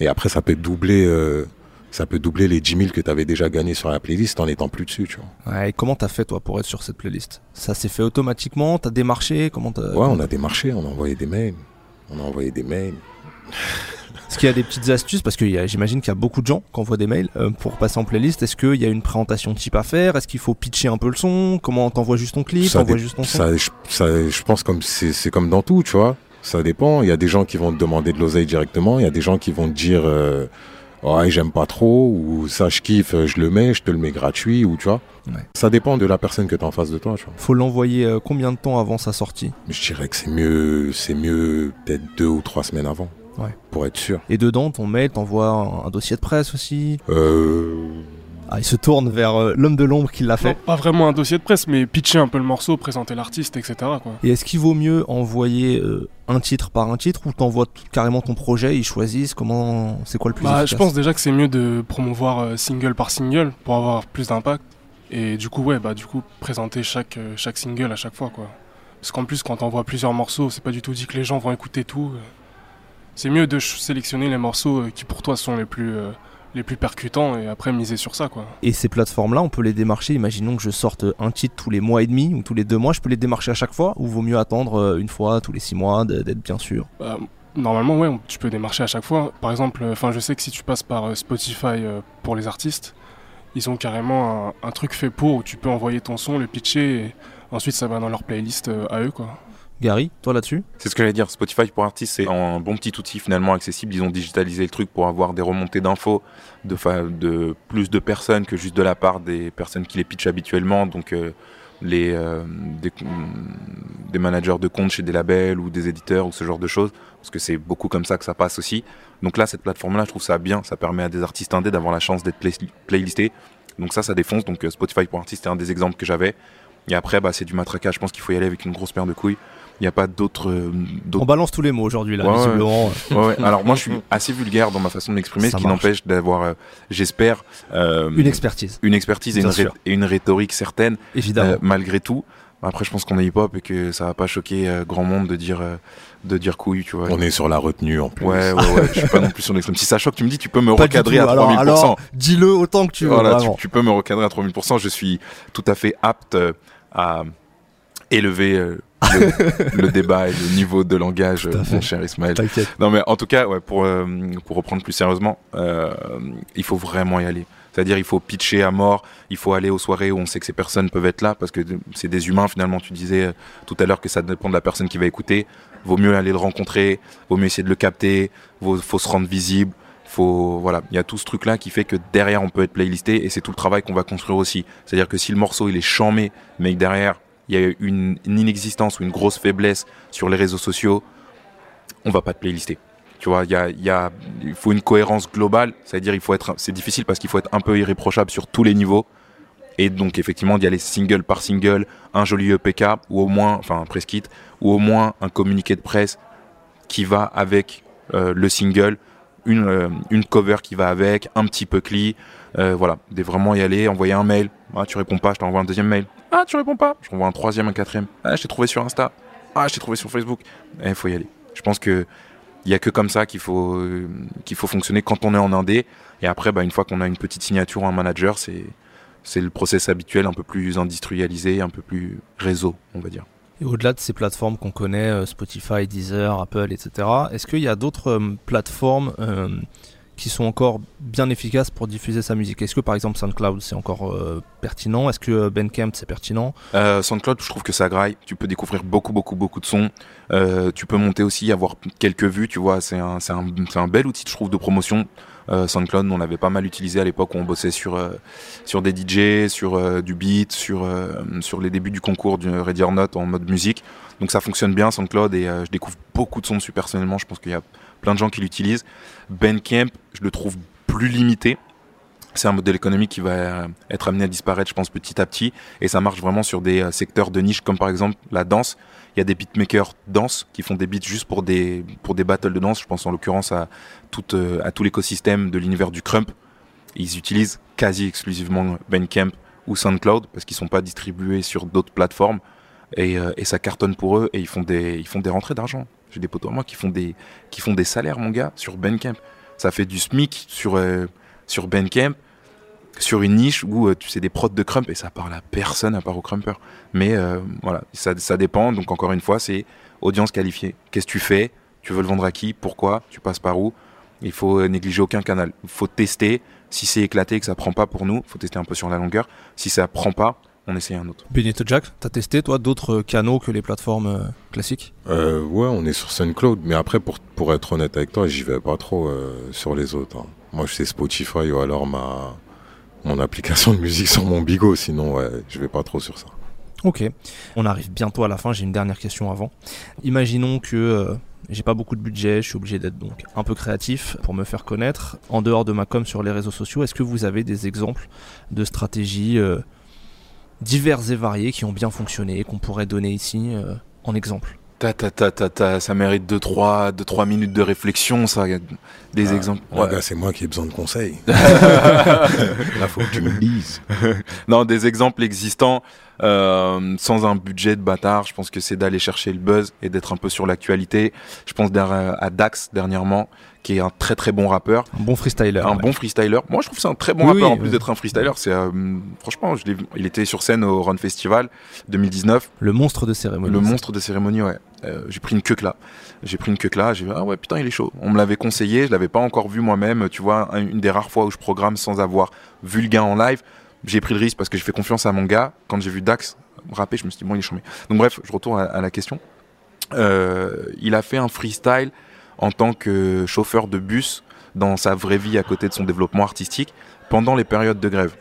Et après, ça peut doubler, euh, ça peut doubler les 10 000 que tu avais déjà gagnés sur la playlist en étant plus dessus, tu vois. Ouais, et comment t'as fait toi pour être sur cette playlist? Ça s'est fait automatiquement? T'as démarché? Comment Ouais, on a démarché, on a envoyé des mails. On a envoyé des mails. Est-ce qu'il y a des petites astuces? Parce que j'imagine qu'il y a beaucoup de gens qui envoient des mails euh, pour passer en playlist. Est-ce qu'il y a une présentation type à faire? Est-ce qu'il faut pitcher un peu le son? Comment t'envoies juste ton clip? Ça T'envoies dé- juste ton son? ça, je, ça, je pense comme c'est comme dans tout, tu vois. Ça dépend. Il y a des gens qui vont te demander de l'oseille directement. Il y a des gens qui vont te dire euh, ouais j'aime pas trop ou ça je kiffe, je le mets, je te le mets gratuit ou tu vois. Ouais. Ça dépend de la personne que tu en face de toi, tu vois. Faut l'envoyer euh, combien de temps avant sa sortie? Je dirais que c'est mieux, c'est mieux peut-être deux ou trois semaines avant. Ouais. Pour être sûr. Et dedans, ton mail, t'envoies un, un dossier de presse aussi. Euh, Ah, il se tourne vers euh, l'homme de l'ombre qui l'a Non, fait. pas vraiment un dossier de presse, mais pitcher un peu le morceau, présenter l'artiste, etc. Quoi. Et est-ce qu'il vaut mieux envoyer euh, un titre par un titre ou t'envoies tout- carrément ton projet, ils choisissent comment, c'est quoi le plus Bah, efficace je pense déjà que c'est mieux de promouvoir euh, single par single pour avoir plus d'impact. Et du coup, ouais, bah du coup, présenter chaque, chaque single à chaque fois, quoi. Parce qu'en plus, quand on voit plusieurs morceaux, c'est pas du tout dit que les gens vont écouter tout. Euh. C'est mieux de sélectionner les morceaux euh, qui pour toi sont les plus, euh, les plus percutants et après miser sur ça, quoi. Et ces plateformes-là, on peut les démarcher. Imaginons que je sorte un titre tous les mois et demi ou tous les deux mois, je peux les démarcher à chaque fois ou vaut mieux attendre euh, une fois tous les six mois d'être bien sûr? Bah, normalement, ouais, tu peux démarcher à chaque fois. Par exemple, euh, enfin, je sais que si tu passes par euh, Spotify euh, pour les artistes, ils ont carrément un, un truc fait pour où tu peux envoyer ton son, le pitcher, et ensuite ça va dans leur playlist euh, à eux, quoi. Gary, toi là-dessus C'est ce que j'allais dire. Spotify pour artistes, c'est un bon petit outil finalement accessible. Ils ont digitalisé le truc pour avoir des remontées d'infos de, plus de personnes que juste de la part des personnes qui les pitchent habituellement. Donc euh, les euh, des, managers de compte chez des labels ou des éditeurs ou ce genre de choses. Parce que c'est beaucoup comme ça que ça passe aussi. Donc là, cette plateforme-là, je trouve ça bien. Ça permet à des artistes indés d'avoir la chance d'être play- playlistés. Donc ça, ça défonce. Donc euh, Spotify pour artistes, c'est un des exemples que j'avais. Et après, bah, c'est du matraquage. Je pense qu'il faut y aller avec une grosse paire de couilles. Il n'y a pas d'autres euh, d'autres On balance tous les mots aujourd'hui là, Ouais, visiblement. Ouais, ouais. Alors moi, je suis assez vulgaire dans ma façon de m'exprimer, ce qui n'empêche d'avoir, euh, j'espère, euh, Une expertise, une expertise et une, et rhétorique certaine, évidemment. euh, malgré tout. Après, je pense qu'on est hip-hop et que ça va pas choquer euh, grand monde de dire, euh, de dire couille, tu vois. on est sur la retenue en plus. Ouais, ouais, ouais. je suis pas non plus sur l'extrême. Si ça choque, tu me dis, tu peux me Pas recadrer à alors, 3000%. alors, dis-le autant que tu veux. Voilà, tu, peux me recadrer à 3000%. Je suis tout à fait apte euh, à élever euh, le, le débat et le niveau de langage, mon cher Ismaël. Non mais en tout cas, ouais, pour, euh, pour reprendre plus sérieusement, euh, il faut vraiment y aller. C'est-à-dire il faut pitcher à mort, il faut aller aux soirées où on sait que ces personnes peuvent être là, parce que c'est des humains finalement, tu disais euh, tout à l'heure que ça dépend de la personne qui va écouter. Vaut mieux aller le rencontrer, vaut mieux essayer de le capter, vaut, faut se rendre visible. Faut, voilà, il y a tout ce truc-là qui fait que derrière on peut être playlisté et c'est tout le travail qu'on va construire aussi. C'est-à-dire que si le morceau il est chamé, mais que derrière il y a une, inexistence ou une grosse faiblesse sur les réseaux sociaux, on va pas te playlister. Tu vois, il y a, il faut une cohérence globale, c'est-à-dire il faut être, c'est difficile parce qu'il faut être un peu irréprochable sur tous les niveaux. Et donc effectivement d'y aller single par single, un joli EPK ou au moins, enfin un press kit, ou au moins un communiqué de presse qui va avec euh, le single, une, euh, une cover qui va avec, un petit peu cli, euh, voilà, de vraiment y aller, envoyer un mail, ah tu réponds pas, je t'envoie un deuxième mail, ah tu réponds pas, je t'envoie un troisième, un quatrième, ah je t'ai trouvé sur Insta, ah je t'ai trouvé sur Facebook, il faut y aller. Je pense que il y a que comme ça qu'il faut qu'il faut fonctionner quand on est en indé. Et après bah, une fois qu'on a une petite signature ou un manager c'est c'est le process habituel un peu plus industrialisé un peu plus réseau on va dire. Et au-delà de ces plateformes qu'on connaît, euh, Spotify, Deezer, Apple, etc., est-ce qu'il y a d'autres euh, plateformes euh, qui sont encore bien efficaces pour diffuser sa musique Est-ce que par exemple SoundCloud c'est encore euh, pertinent? Est-ce que euh, Bandcamp c'est pertinent? Euh, SoundCloud, je trouve que ça graille. Tu peux découvrir beaucoup, beaucoup, beaucoup de sons. Tu peux monter aussi, avoir quelques vues, tu vois. C'est un, un, un bel outil, je trouve, de promotion. Euh, SoundCloud, on l'avait pas mal utilisé à l'époque où on bossait sur euh, sur des DJ, sur euh, du beat, sur euh, sur les débuts du concours du Ready Not en mode musique. Donc ça fonctionne bien SoundCloud et euh, je découvre beaucoup de sons dessus personnellement. Je pense qu'il y a plein de gens qui l'utilisent. Bandcamp, je le trouve plus limité. C'est un modèle économique qui va euh, être amené à disparaître, je pense, petit à petit. Et ça marche vraiment sur des euh, secteurs de niche, comme par exemple la danse. Il y a des beatmakers danse qui font des beats juste pour des, pour des battles de danse. Je pense en l'occurrence à tout, euh, à tout l'écosystème de l'univers du crump. Ils utilisent quasi exclusivement Bandcamp ou SoundCloud parce qu'ils sont pas distribués sur d'autres plateformes. Et, ça cartonne pour eux et ils font des, ils font des rentrées d'argent. J'ai des potos à moi qui font des, qui font des salaires, mon gars, sur Bandcamp. Ça fait du SMIC sur, euh, sur Bandcamp, sur une niche où euh, tu sais des prods de crump et ça parle à personne à part aux crumpers. Mais euh, voilà, ça, ça dépend. Donc encore une fois, c'est audience qualifiée. Qu'est-ce que tu fais? Tu veux le vendre à qui? Pourquoi? Tu passes par où? Il faut euh, négliger aucun canal. Il faut tester. Si c'est éclaté et que ça prend pas pour nous, faut tester un peu sur la longueur. Si ça prend pas, on essaye un autre. Benito Jack, t'as testé toi d'autres canaux que les plateformes euh, classiques? Euh, ouais, on est sur SoundCloud, mais après, pour, pour être honnête avec toi, j'y vais pas trop euh, sur les autres. hein. Moi, je sais Spotify ou alors ma mon application de musique sur mon bigot, sinon, ouais, je vais pas trop sur ça. Ok, on arrive bientôt à la fin, j'ai une dernière question avant. Imaginons que euh, j'ai pas beaucoup de budget, je suis obligé d'être donc un peu créatif pour me faire connaître. En dehors de ma com sur les réseaux sociaux, est-ce que vous avez des exemples de stratégies euh, diverses et variées qui ont bien fonctionné, qu'on pourrait donner ici euh, en exemple? Ta, ta, ta, ta, ta, ça mérite 2-3 deux, trois minutes de réflexion, ça. Des exemples. Ouais, c'est moi qui ai besoin de conseils. Là, faut que tu me dises. Non, des exemples existants euh, sans un budget de bâtard. Je pense que c'est d'aller chercher le buzz et d'être un peu sur l'actualité. Je pense à Dax dernièrement, qui est un très très bon rappeur, Un bon freestyler. un ouais. bon freestyler. Moi, je trouve que c'est un très bon Oui, rappeur oui, en plus oui. d'être un freestyler. C'est euh, franchement, je il était sur scène au Run Festival 2019. Le monstre de cérémonie. Le monstre de cérémonie, ouais. Euh, j'ai pris une queue là. J'ai pris une queue là. J'ai vu, ah ouais, putain, il est chaud. On me l'avait conseillé. Je l'avais pas encore vu moi-même. Tu vois, un- une des rares fois où je programme sans avoir vu le gars en live. J'ai pris le risque parce que je fais confiance à mon gars. Quand j'ai vu Dax rapper, je me suis dit, bon, il est charmé. Donc, bref, je retourne à, à la question. Euh, il a fait un freestyle en tant que chauffeur de bus dans sa vraie vie à côté de son développement artistique pendant les périodes de grève.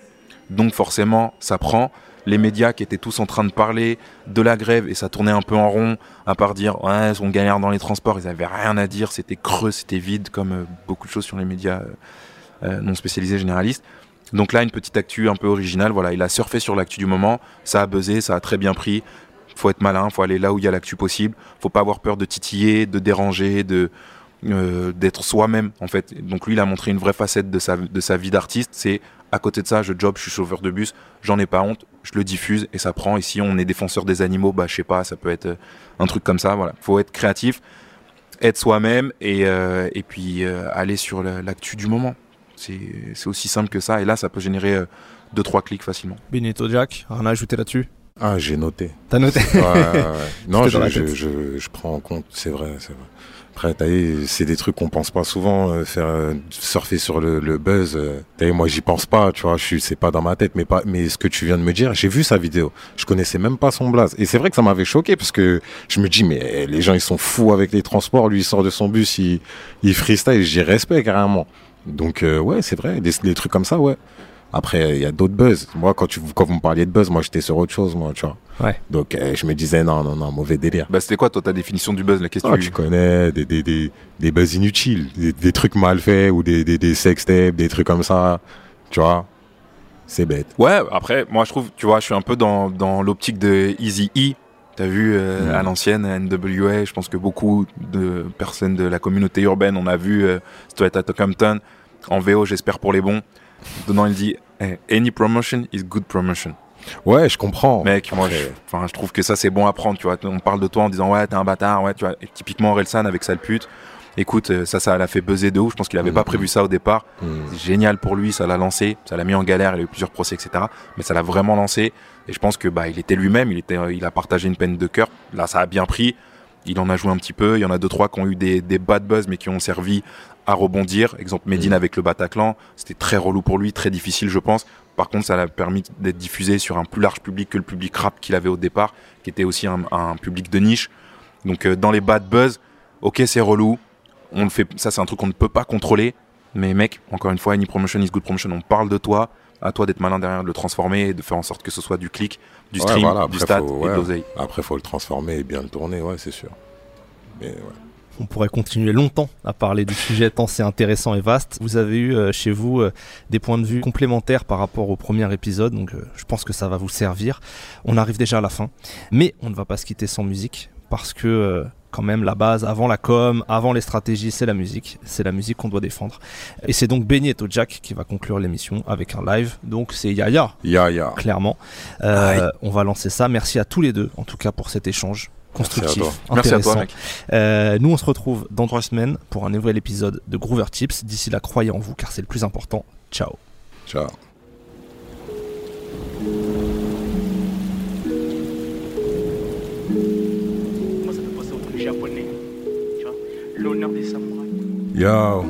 Donc forcément, ça prend. Les médias qui étaient tous en train de parler de la grève et ça tournait un peu en rond, à part dire ouais, on galère dans les transports, ils avaient rien à dire, c'était creux, c'était vide, comme euh, beaucoup de choses sur les médias euh, euh, non spécialisés généralistes. Donc là, une petite actu un peu originale, voilà, il a surfé sur l'actu du moment, ça a buzzé, ça a très bien pris. Faut être malin, faut aller là où il y a l'actu possible, faut pas avoir peur de titiller, de déranger, de euh, d'être soi-même en fait. Donc lui, il a montré une vraie facette de sa de sa vie d'artiste. C'est à côté de ça, je job, je suis chauffeur de bus, j'en ai pas honte, je le diffuse et ça prend. Et si on est défenseur des animaux, bah je sais pas, ça peut être euh, un truc comme ça. Voilà, faut être créatif, être soi-même et euh, et puis aller sur la- l'actu du moment. C'est aussi simple que ça. Et là, ça peut générer euh, deux trois clics facilement. Benito Jack, rien à ajouter là-dessus? Ah, j'ai noté. T'as noté Ouais, ouais, ouais. Non, je, je, je, je prends en compte, c'est vrai, c'est vrai. Après, t'as vu, c'est des trucs qu'on pense pas souvent, euh, faire euh, surfer sur le, le buzz. euh. T'as vu, moi, j'y pense pas, tu vois, je suis, c'est pas dans ma tête, mais pas, mais ce que tu viens de me dire, j'ai vu sa vidéo, je connaissais même pas son blaze, et c'est vrai que ça m'avait choqué parce que je me dis, mais eh, les gens ils sont fous avec les transports, lui il sort de son bus, il, il freestyle, j'y respecte carrément. Donc euh, ouais, c'est vrai, des, des trucs comme ça, ouais. Après, il y a d'autres buzz. Moi, quand, tu, quand vous me parliez de buzz, moi, j'étais sur autre chose, moi, tu vois. Ouais. Donc, euh, je me disais, non, non, non, mauvais délire. Bah c'était quoi toi ta définition du buzz La question. Ah, tu connais des, des, des, des buzz inutiles, des, des trucs mal faits ou des, des, des sextapes, des trucs comme ça. Tu vois, c'est bête. Ouais, après, moi je trouve, tu vois, je suis un peu dans, dans l'optique de Easy E. T'as vu euh, Mm. à l'ancienne NWA, je pense que beaucoup de personnes de la communauté urbaine, on a vu euh, Straight Outta Compton en VO, j'espère pour les bons. Dedans, il dit Any promotion is good promotion. Ouais, je comprends. Mec, moi, Après- je, trouve que ça c'est bon à prendre. Tu vois, on parle de toi en disant ouais, t'es un bâtard, ouais, tu vois. Et typiquement Relsan avec sale pute. Écoute, euh, ça, ça l'a fait buzzer de ouf. Je pense qu'il avait Mm. pas prévu ça au départ. C'est génial pour lui, ça l'a lancé, ça l'a mis en galère, il a eu plusieurs procès, etc. Mais ça l'a vraiment lancé. Et je pense que bah il était lui-même, il était, euh, il a partagé une peine de cœur. Là, ça a bien pris. Il en a joué un petit peu. Il y en a deux trois qui ont eu des, des bad buzz, mais qui ont servi à rebondir. Exemple, Medine Mm. avec le Bataclan, c'était très relou pour lui, très difficile, je pense. Par contre, ça l'a permis d'être diffusé sur un plus large public que le public rap qu'il avait au départ, qui était aussi un, un public de niche. Donc, euh, dans les bad buzz, ok, c'est relou. On le fait, ça, c'est un truc qu'on ne peut pas contrôler. Mais mec, encore une fois, any promotion is good promotion. On parle de toi. À toi d'être malin derrière, de le transformer et de faire en sorte que ce soit du clic, du Ouais, stream, voilà, du stat faut- et de l'oseille. Après, faut le transformer et bien le tourner, ouais, c'est sûr. Mais ouais. On pourrait continuer longtemps à parler du sujet tant c'est intéressant et vaste. Vous avez eu euh, chez vous euh, des points de vue complémentaires par rapport au premier épisode, donc euh, je pense que ça va vous servir. On arrive déjà à la fin, mais on ne va pas se quitter sans musique parce que quand même la base avant la com, avant les stratégies, c'est la musique. C'est la musique qu'on doit défendre. Et c'est donc et Jack qui va conclure l'émission avec un live. Donc c'est Yaya Ya, ya. clairement. On va lancer ça. Merci à tous les deux, en tout cas, pour cet échange constructif, toi. Merci à toi, intéressant. mec. Euh, nous, on se retrouve dans trois semaines pour un nouvel épisode de Groover Tips. D'ici là, croyez en vous, car c'est le plus important. Ciao. Ciao. Moi, ça fait penser au truc japonais. Tu vois, l'honneur des samouraïs. Yo.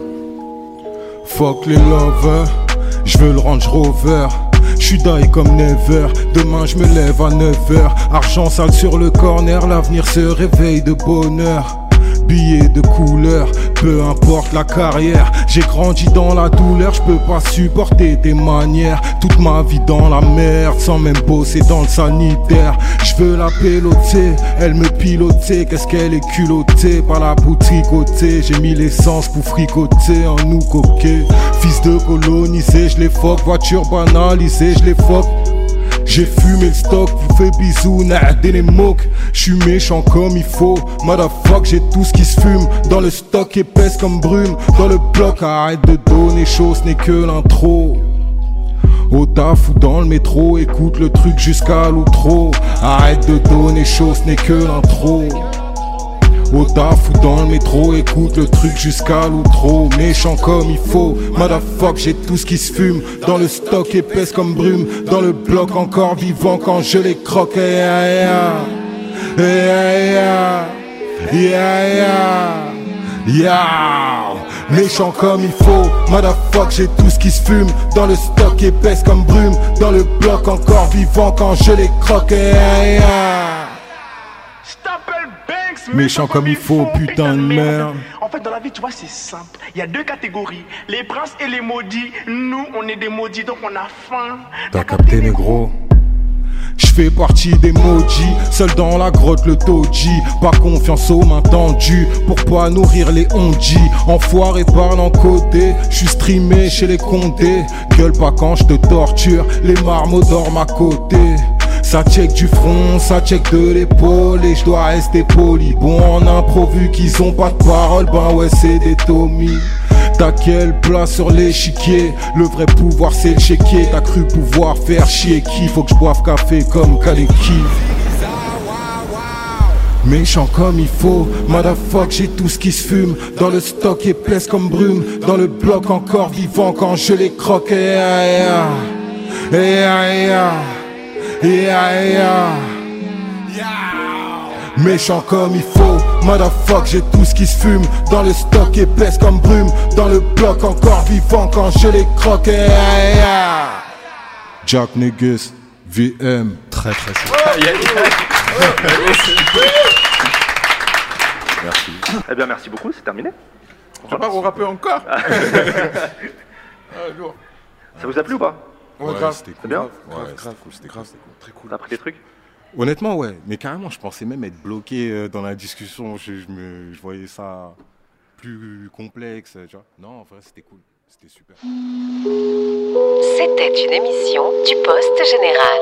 Fuck les lovers, je veux le Range Rover. J'suis die comme never, demain je me lève à 9h. Argent sale sur le corner, l'avenir se réveille de bonheur. Billets de couleur, peu importe la carrière. J'ai grandi dans la douleur, je peux pas supporter tes manières. Toute ma vie dans la merde, sans même bosser dans le sanitaire. Je veux la péloter, elle me piloter. Qu'est-ce qu'elle est culottée par la boutricoter. J'ai mis l'essence pour fricoter en nous coquet. Fils de colonisé, je les fuck. Voiture banalisée, je les fuck. J'ai fumé le stock, vous fais bisous, nah, des les moques. J'suis méchant comme il faut, motherfuck, j'ai tout ce qui se fume. Dans le stock épaisse comme brume, dans le bloc, arrête de donner chaud, ce n'est que l'intro. Au taf ou dans le métro, écoute le truc jusqu'à l'outro. Arrête de donner chaud, ce n'est que l'intro. Au taf ou dans le métro, écoute le truc jusqu'à l'outro. Méchant comme il faut, motherfuck, j'ai tout ce qui se fume. Dans le stock épaisse comme brume, dans le bloc encore vivant quand je les croque. Eh. Yeah, yeah. Yeah. Méchant comme il faut, motherfuck, j'ai tout ce qui se fume. Dans le stock épaisse comme brume, dans le bloc encore vivant quand je les croque. Eh, eh, eh. Je t'appelle Banks, Méchant comme il faut, putain de merde. En fait, dans la vie, tu vois, c'est simple. Il y a deux catégories les princes et les maudits. Nous, on est des maudits, donc on a faim. T'as capté, négro Je fais partie des maudits, seul dans la grotte le toji. Pas confiance aux mains tendues pour pas nourrir les ondis. Enfoiré parle en côté, je suis streamé chez les condés. Gueule pas quand je te torture, les marmots dorment à côté. Ça check du front, ça check de l'épaule et je dois rester poli. Bon en impro vu qu'ils ont pas de parole, ben ouais c'est des Tommy. T'as quelle place sur l'échiquier? Le vrai pouvoir c'est le chéquier T'as cru pouvoir faire chier qui? Faut que je boive café comme Kaneki Méchant comme il faut, motherfuck, j'ai tout ce qui se fume. Dans le stock épaisse comme brume, dans le bloc encore vivant quand je les croque. Eh, eh, eh. Eh, eh, eh. Méchant comme il faut, motherfuck, j'ai tout ce qui se fume. Dans le stock épaisse comme brume, dans le bloc encore vivant quand je les croque. Jack Negus, VM. Très très chaud. Merci. Eh bien, merci beaucoup, c'est terminé. On va pas rapper encore Ça vous a plu ou pas? Ouais, grave. c'était cool. Bien Ouais, Grave, c'était grave, cool, c'était grave, cool. très cool. T'as appris des trucs? Honnêtement, ouais. Mais carrément, je pensais même être bloqué euh, dans la discussion. Je, je me, je voyais ça plus complexe, tu vois. Non, en vrai, c'était cool. C'était super. C'était une émission du Poste Général.